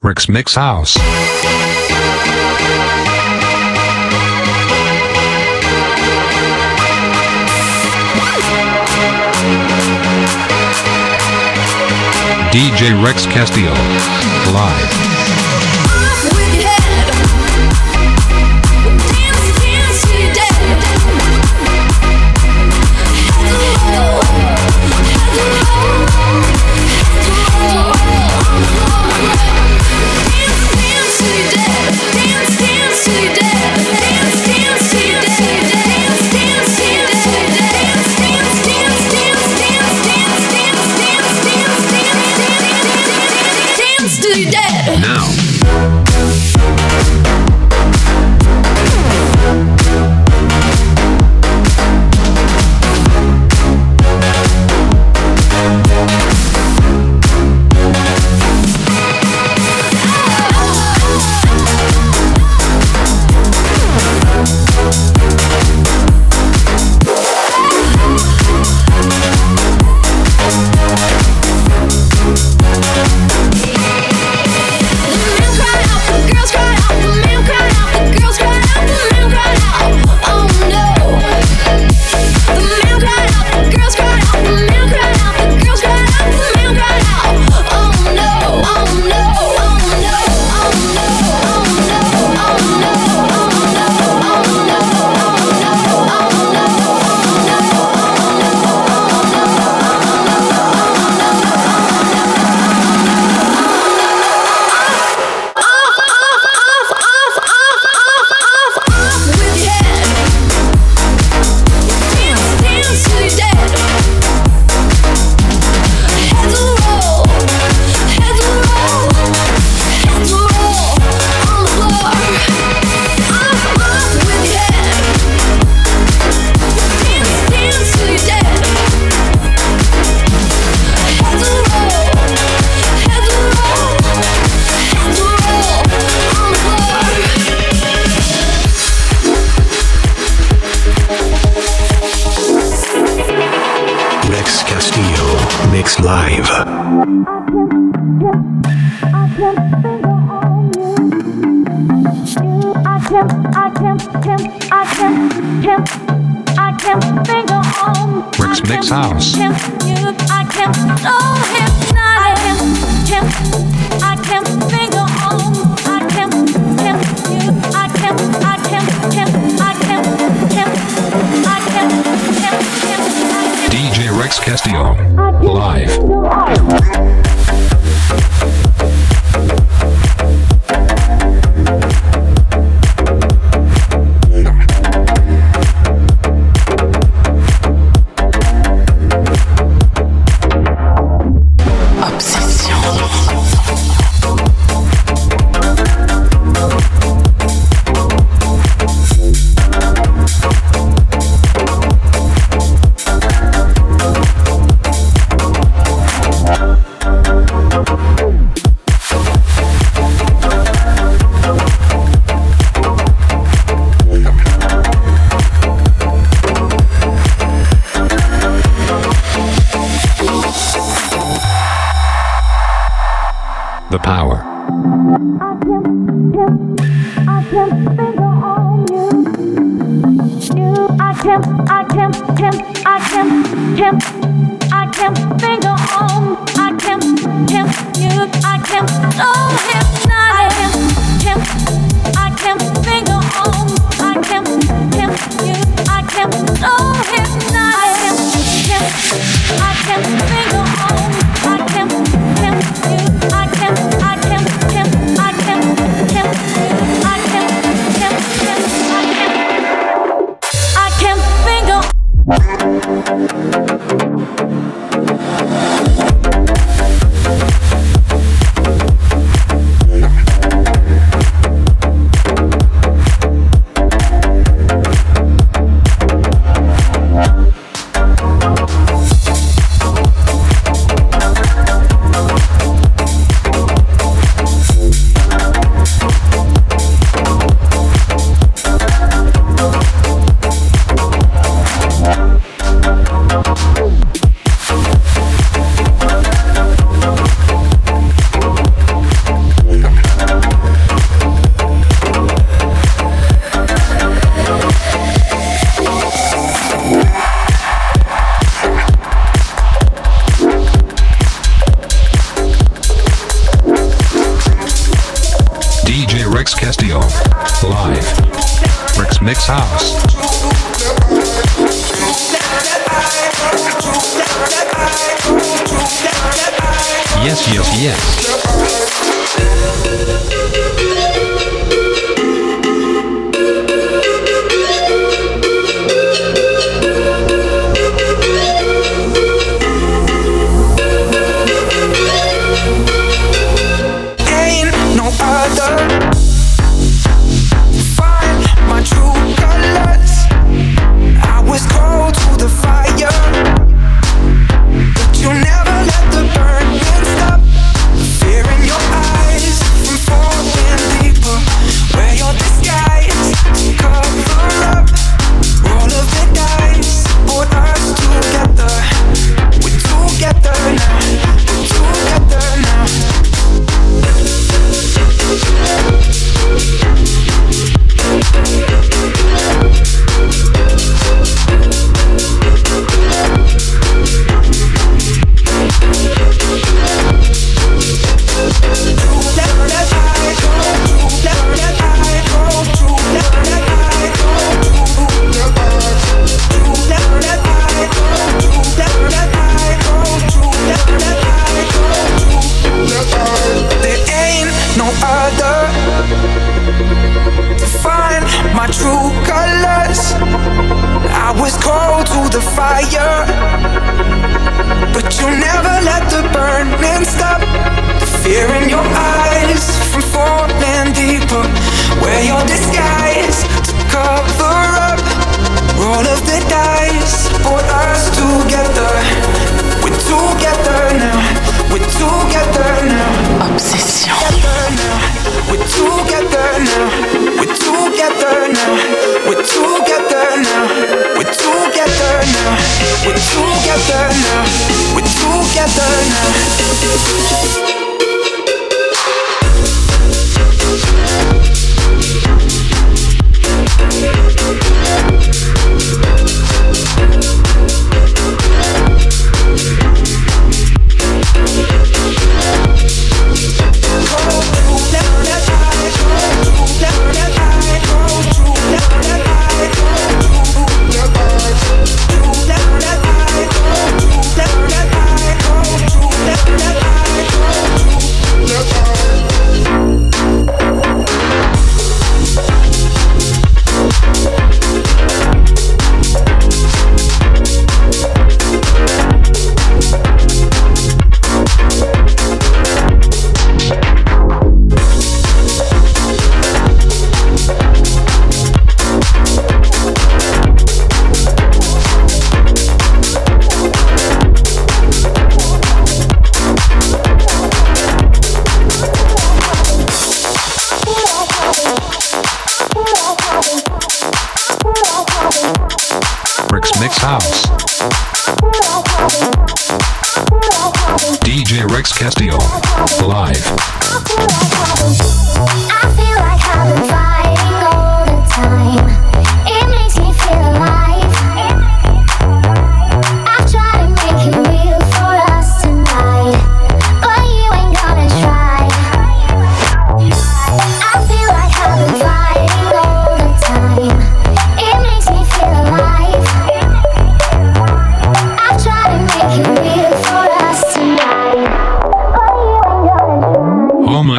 Rex Mix House. DJ Rex Castillo. Live.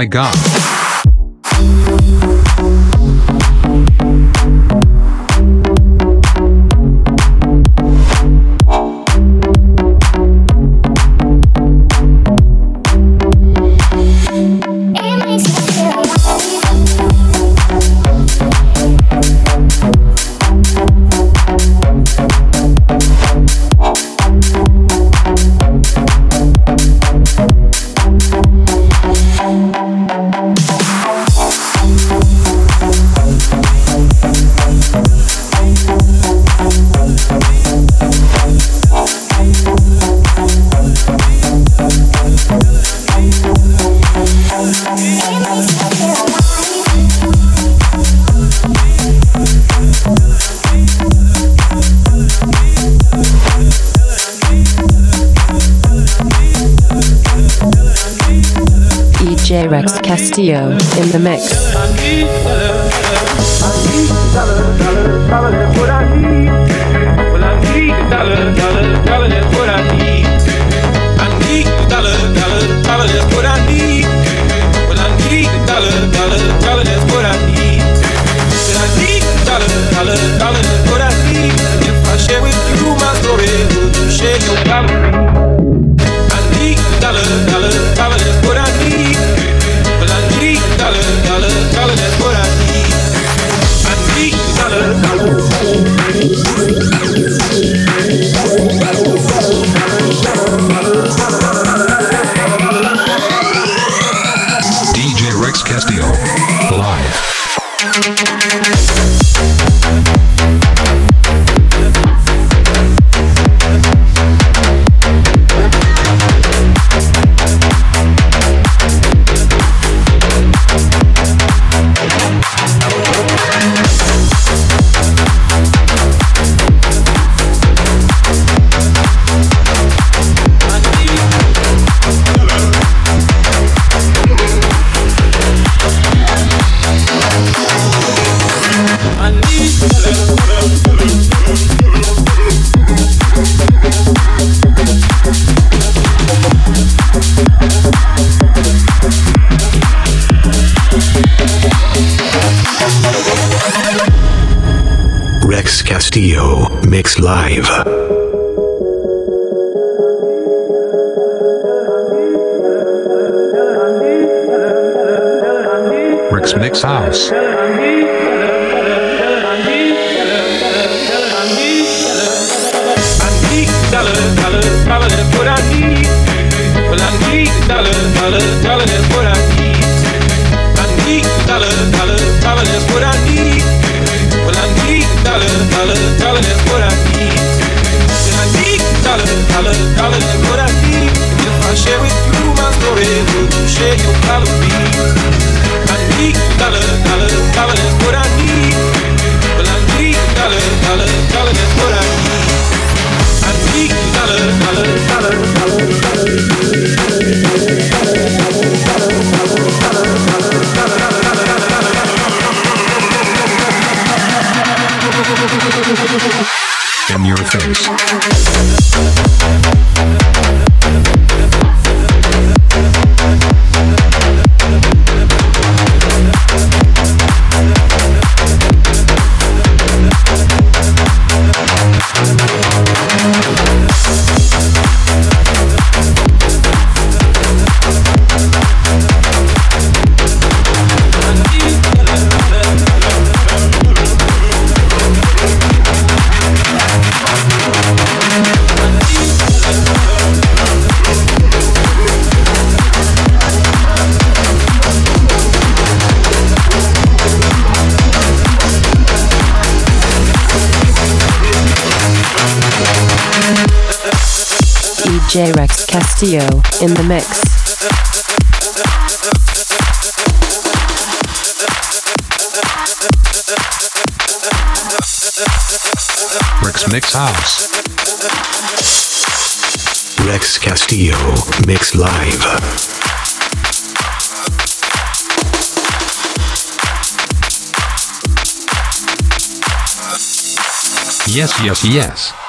God. Dollar, dollar, dollar, what I need. I need dollar, dollar, dollar, what I need. Well, I need dollar, dollar, dollar, what I need. Then I need dollar, dollar, dollar, what I need. If I share with you my story, you share your calories? I need dollar, dollar, dollar, In DJ Rex Castillo in the mix. Rex Mix House. Rex Castillo Mix Live. Yes, yes, yes.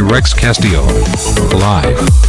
Rex Castillo. Live.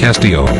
Castillo.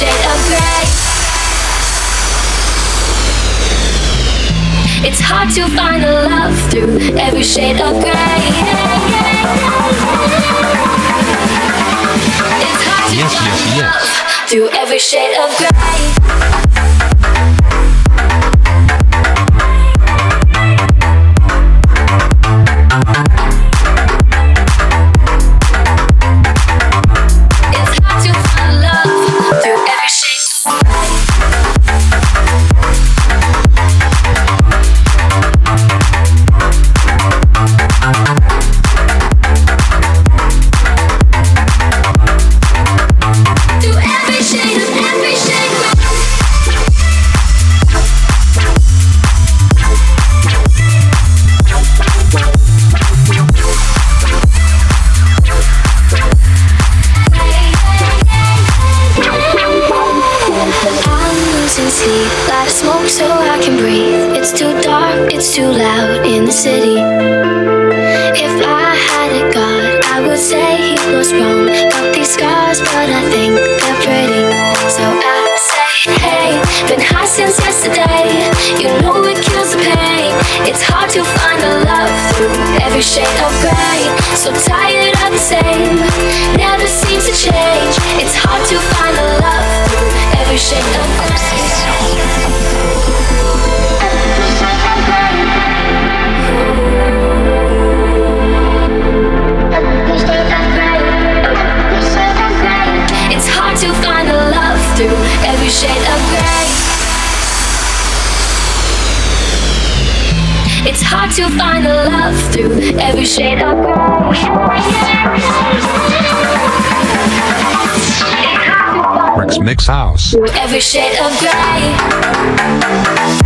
shade of gray. It's hard to find the love through every shade of gray. It's hard to yes, find yes, yes. love through every shade of gray. you'll find love through every shade of gray. Mix House. Every shade of gray.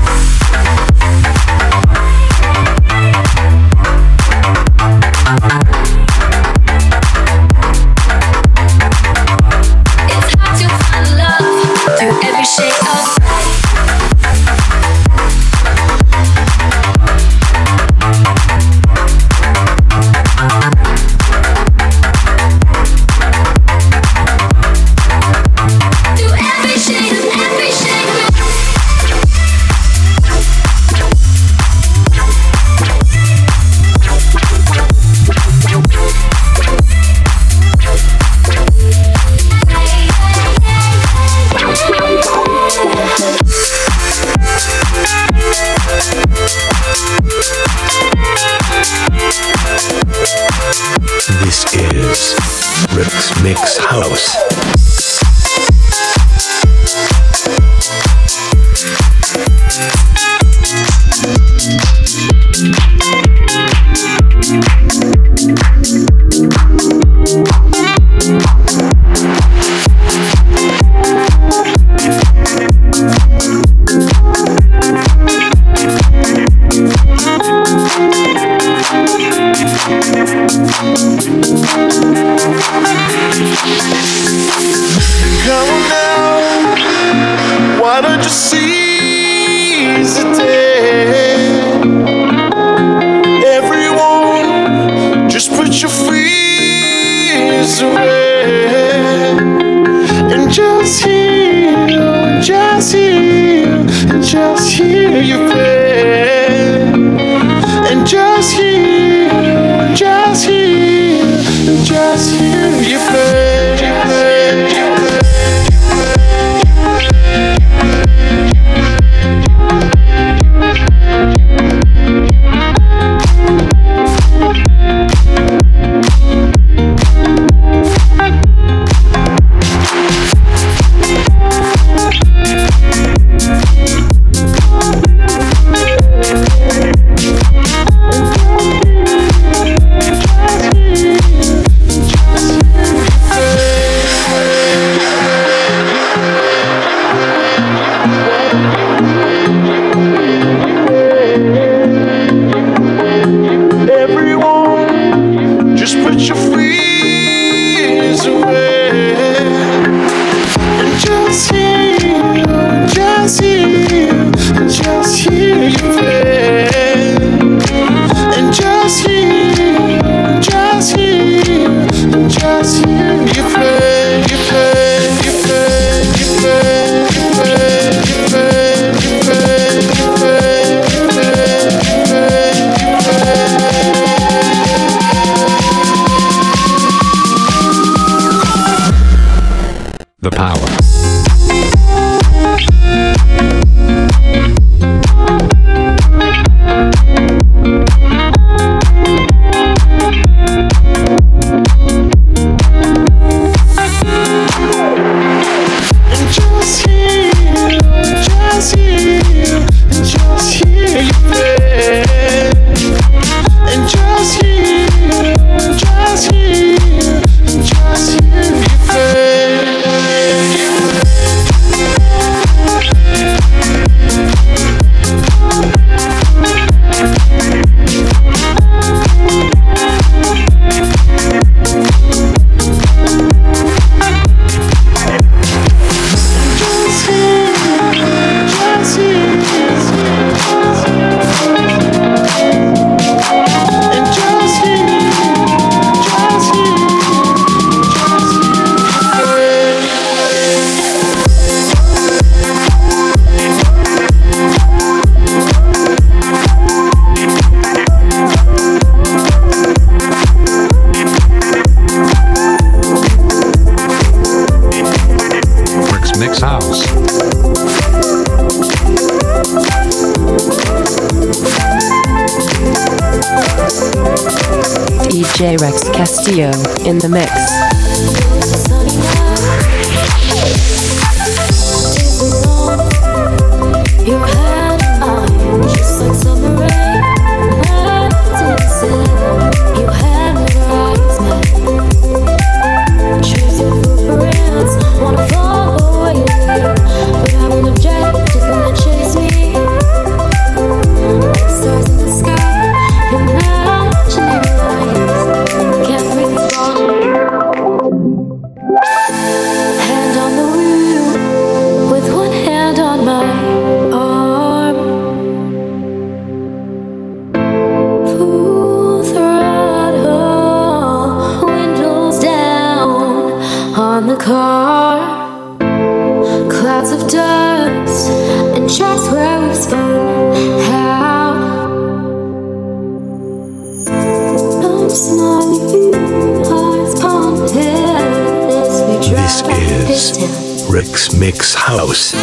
In the mix. Rex Mix House.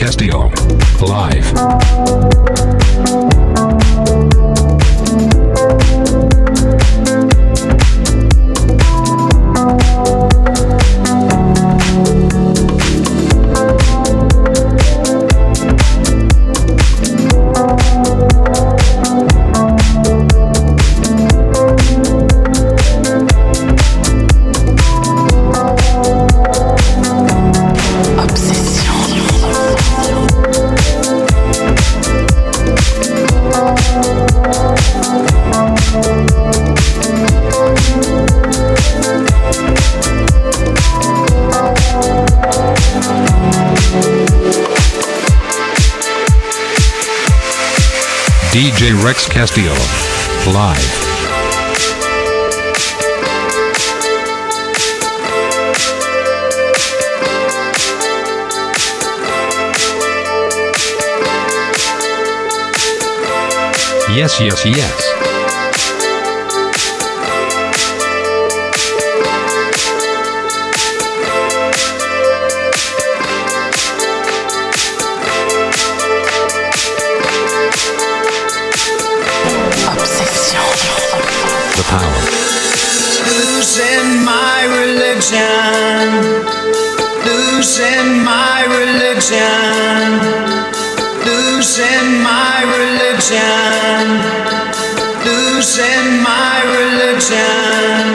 Castillo. Live. Castillo. Live. Yes, yes, yes. losing my religion, losing my religion, losing my religion,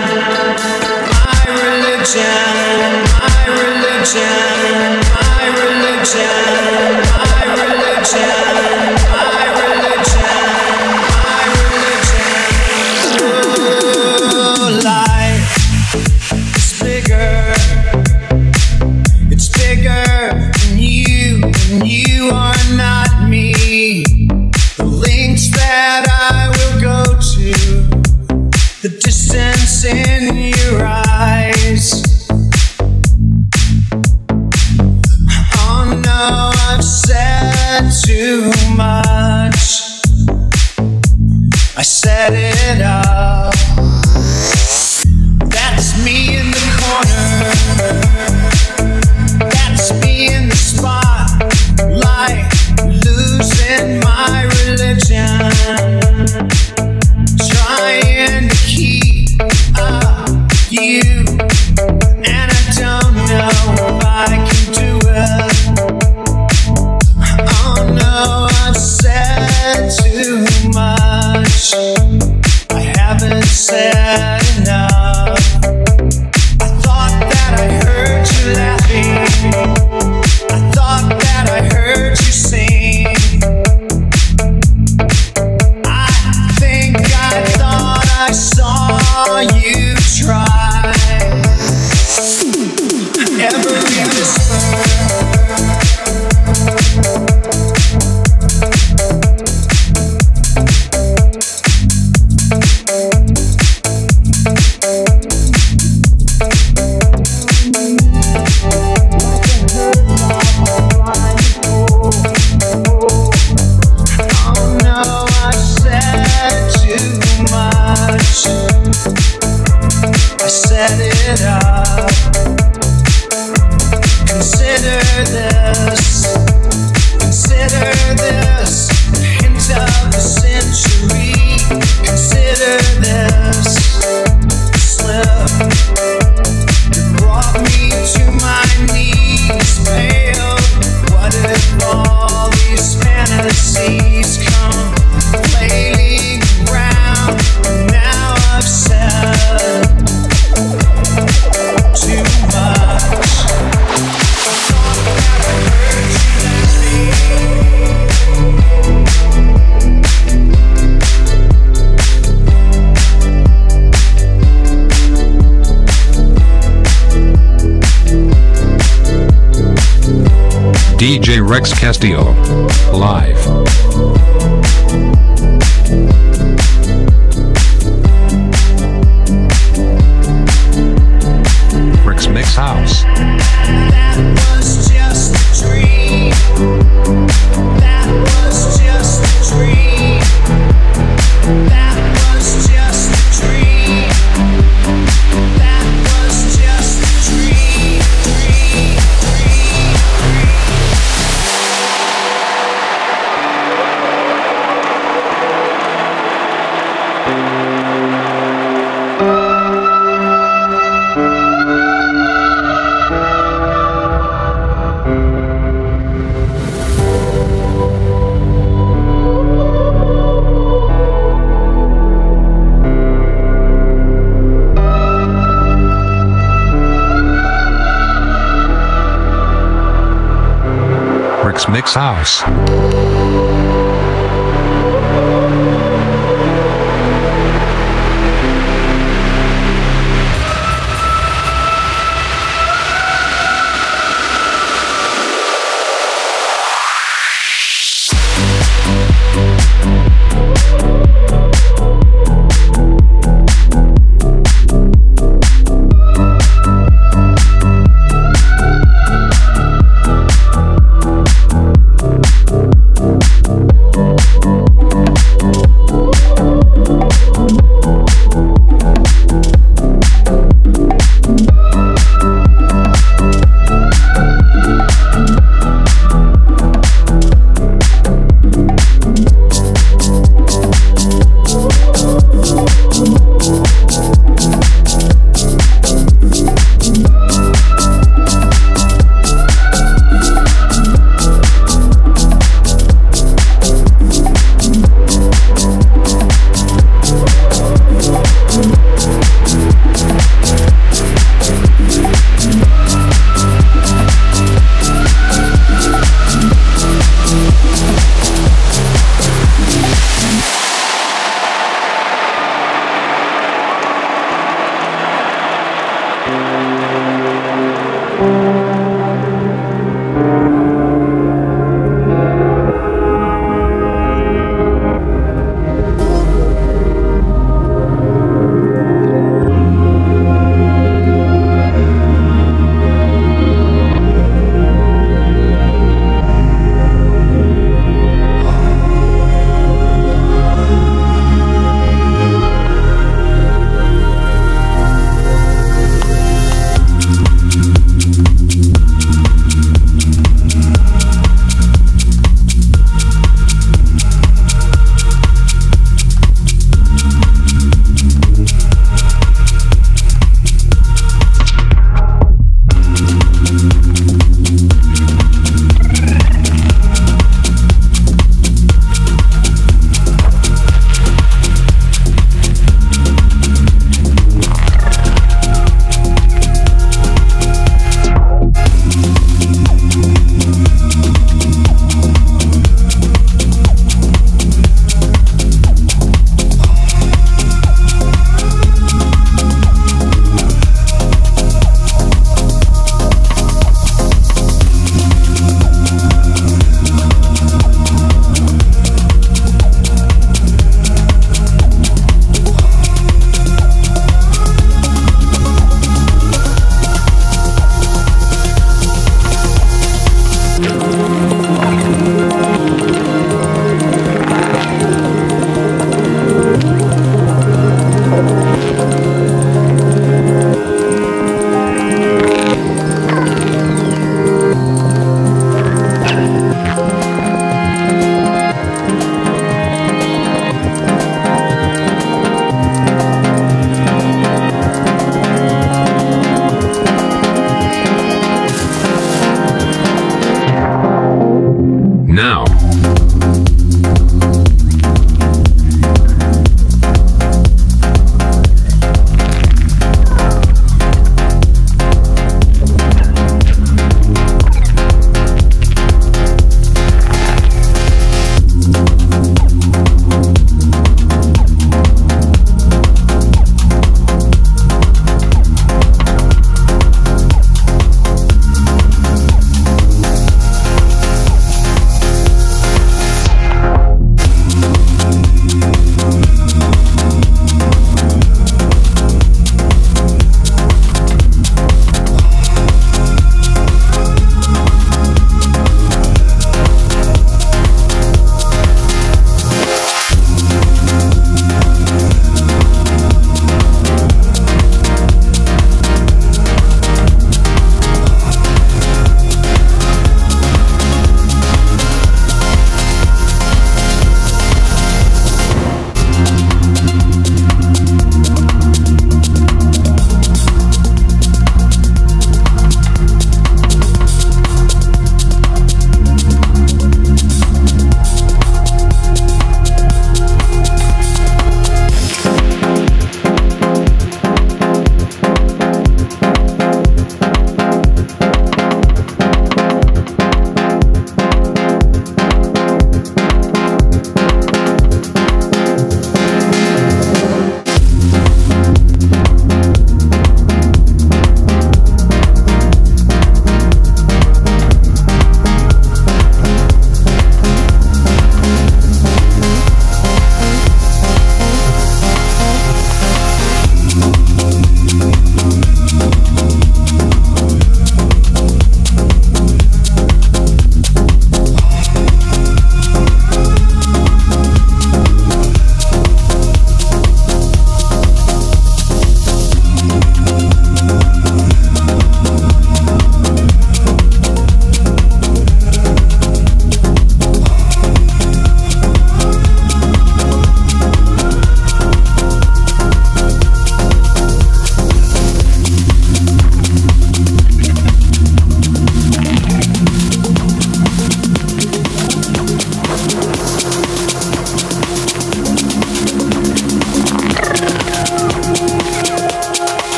my religion, my religion, my religion. set it up. That was just a dream. That House.